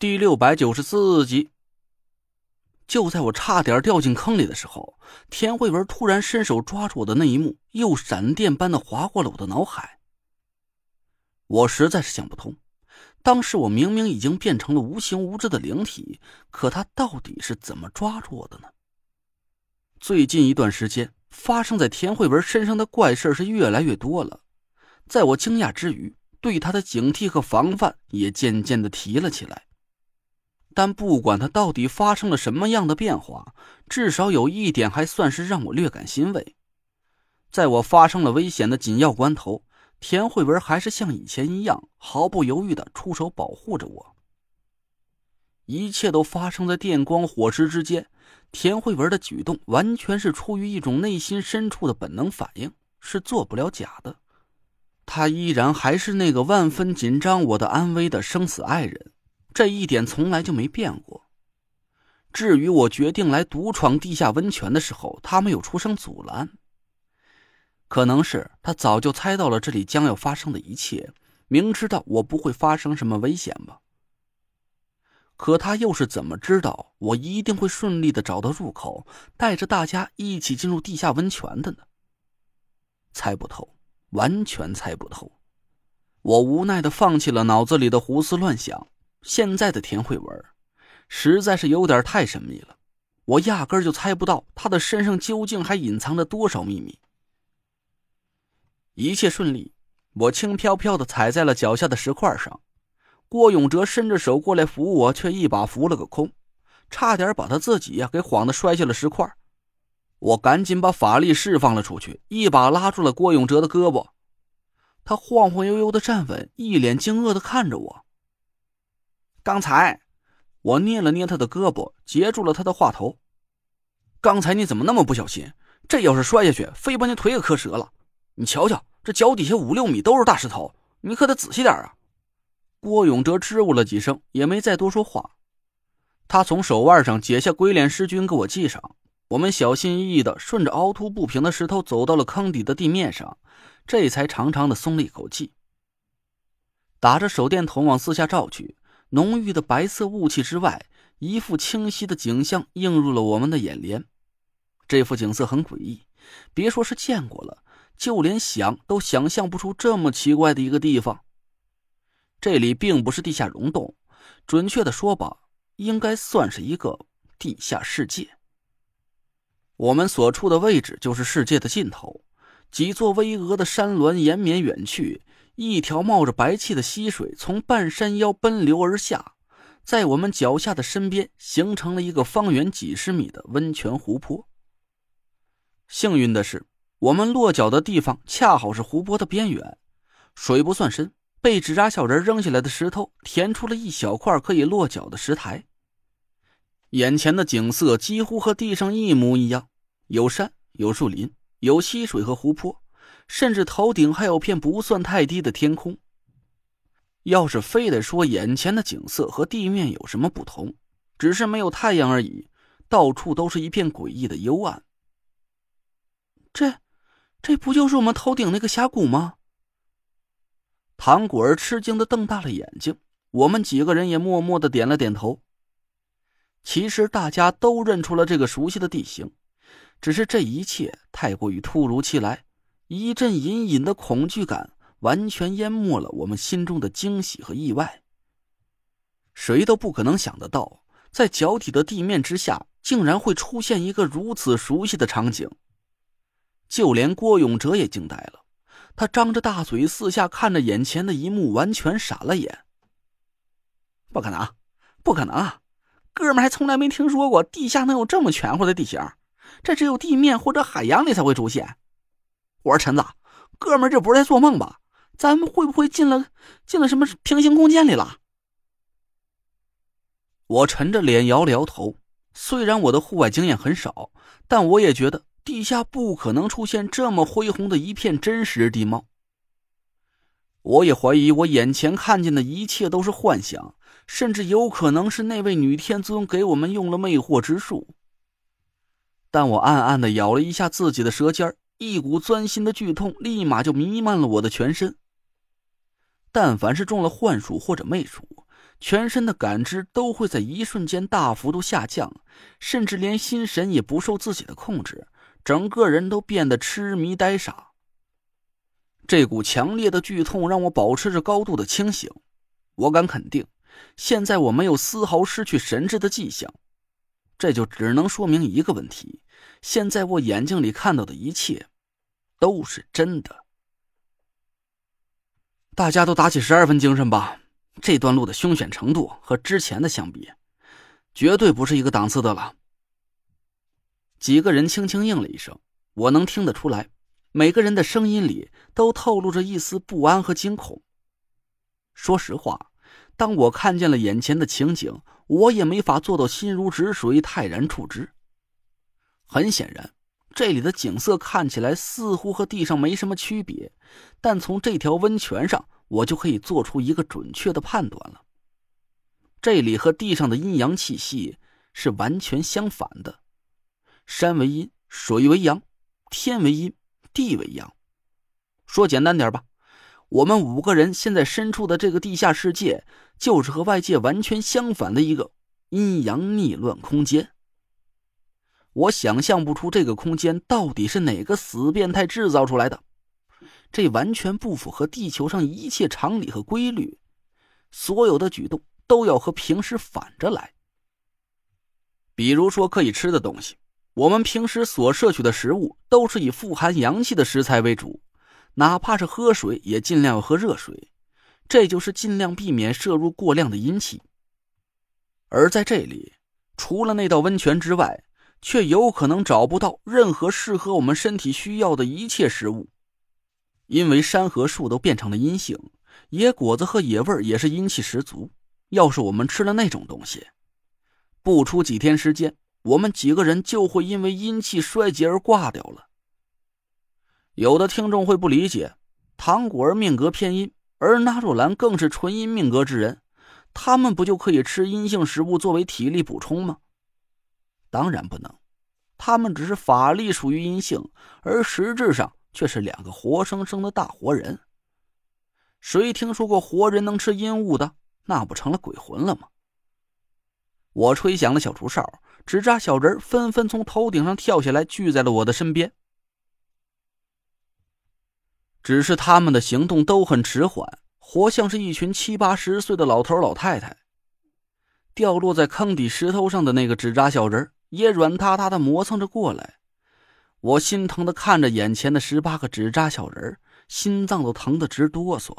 第六百九十四集，就在我差点掉进坑里的时候，田慧文突然伸手抓住我的那一幕，又闪电般的划过了我的脑海。我实在是想不通，当时我明明已经变成了无形无质的灵体，可他到底是怎么抓住我的呢？最近一段时间，发生在田慧文身上的怪事是越来越多了，在我惊讶之余，对他的警惕和防范也渐渐的提了起来。但不管他到底发生了什么样的变化，至少有一点还算是让我略感欣慰。在我发生了危险的紧要关头，田慧文还是像以前一样毫不犹豫的出手保护着我。一切都发生在电光火石之间，田慧文的举动完全是出于一种内心深处的本能反应，是做不了假的。他依然还是那个万分紧张我的安危的生死爱人。这一点从来就没变过。至于我决定来独闯地下温泉的时候，他没有出声阻拦。可能是他早就猜到了这里将要发生的一切，明知道我不会发生什么危险吧。可他又是怎么知道我一定会顺利的找到入口，带着大家一起进入地下温泉的呢？猜不透，完全猜不透。我无奈的放弃了脑子里的胡思乱想。现在的田慧文，实在是有点太神秘了，我压根就猜不到他的身上究竟还隐藏着多少秘密。一切顺利，我轻飘飘的踩在了脚下的石块上。郭永哲伸着手过来扶我，却一把扶了个空，差点把他自己呀给晃得摔下了石块。我赶紧把法力释放了出去，一把拉住了郭永哲的胳膊。他晃晃悠悠的站稳，一脸惊愕的看着我。刚才，我捏了捏他的胳膊，截住了他的话头。刚才你怎么那么不小心？这要是摔下去，非把你腿给磕折了。你瞧瞧，这脚底下五六米都是大石头，你可得仔细点啊！郭永哲支吾了几声，也没再多说话。他从手腕上解下鬼脸尸君给我系上。我们小心翼翼的顺着凹凸不平的石头走到了坑底的地面上，这才长长的松了一口气。打着手电筒往四下照去。浓郁的白色雾气之外，一幅清晰的景象映入了我们的眼帘。这幅景色很诡异，别说是见过了，就连想都想象不出这么奇怪的一个地方。这里并不是地下溶洞，准确的说吧，应该算是一个地下世界。我们所处的位置就是世界的尽头，几座巍峨的山峦延绵远去。一条冒着白气的溪水从半山腰奔流而下，在我们脚下的身边形成了一个方圆几十米的温泉湖泊。幸运的是，我们落脚的地方恰好是湖泊的边缘，水不算深，被纸扎小人扔下来的石头填出了一小块可以落脚的石台。眼前的景色几乎和地上一模一样，有山，有树林，有溪水和湖泊。甚至头顶还有片不算太低的天空。要是非得说眼前的景色和地面有什么不同，只是没有太阳而已，到处都是一片诡异的幽暗。这，这不就是我们头顶那个峡谷吗？唐果儿吃惊的瞪大了眼睛，我们几个人也默默的点了点头。其实大家都认出了这个熟悉的地形，只是这一切太过于突如其来。一阵隐隐的恐惧感完全淹没了我们心中的惊喜和意外。谁都不可能想得到，在脚底的地面之下，竟然会出现一个如此熟悉的场景。就连郭永哲也惊呆了，他张着大嘴，四下看着眼前的一幕，完全傻了眼。不可能，不可能！哥们还从来没听说过地下能有这么全乎的地形，这只有地面或者海洋里才会出现。我说陈子，哥们，这不是在做梦吧？咱们会不会进了进了什么平行空间里了？我沉着脸摇了摇头。虽然我的户外经验很少，但我也觉得地下不可能出现这么恢宏的一片真实地貌。我也怀疑我眼前看见的一切都是幻想，甚至有可能是那位女天尊给我们用了魅惑之术。但我暗暗的咬了一下自己的舌尖。一股钻心的剧痛立马就弥漫了我的全身。但凡是中了幻术或者魅术，全身的感知都会在一瞬间大幅度下降，甚至连心神也不受自己的控制，整个人都变得痴迷呆傻。这股强烈的剧痛让我保持着高度的清醒，我敢肯定，现在我没有丝毫失去神智的迹象，这就只能说明一个问题：现在我眼睛里看到的一切，都是真的。大家都打起十二分精神吧。这段路的凶险程度和之前的相比，绝对不是一个档次的了。几个人轻轻应了一声，我能听得出来，每个人的声音里都透露着一丝不安和惊恐。说实话，当我看见了眼前的情景，我也没法做到心如止水、泰然处之。很显然，这里的景色看起来似乎和地上没什么区别，但从这条温泉上。我就可以做出一个准确的判断了。这里和地上的阴阳气息是完全相反的，山为阴，水为阳，天为阴，地为阳。说简单点吧，我们五个人现在身处的这个地下世界，就是和外界完全相反的一个阴阳逆乱空间。我想象不出这个空间到底是哪个死变态制造出来的。这完全不符合地球上一切常理和规律，所有的举动都要和平时反着来。比如说可以吃的东西，我们平时所摄取的食物都是以富含阳气的食材为主，哪怕是喝水也尽量要喝热水，这就是尽量避免摄入过量的阴气。而在这里，除了那道温泉之外，却有可能找不到任何适合我们身体需要的一切食物。因为山和树都变成了阴性，野果子和野味也是阴气十足。要是我们吃了那种东西，不出几天时间，我们几个人就会因为阴气衰竭而挂掉了。有的听众会不理解，唐果儿命格偏阴，而纳若兰更是纯阴命格之人，他们不就可以吃阴性食物作为体力补充吗？当然不能，他们只是法力属于阴性，而实质上。却是两个活生生的大活人。谁听说过活人能吃阴物的？那不成了鬼魂了吗？我吹响了小竹哨，纸扎小人纷纷从头顶上跳下来，聚在了我的身边。只是他们的行动都很迟缓，活像是一群七八十岁的老头老太太。掉落在坑底石头上的那个纸扎小人也软塌塌的磨蹭着过来。我心疼的看着眼前的十八个纸扎小人心脏都疼得直哆嗦。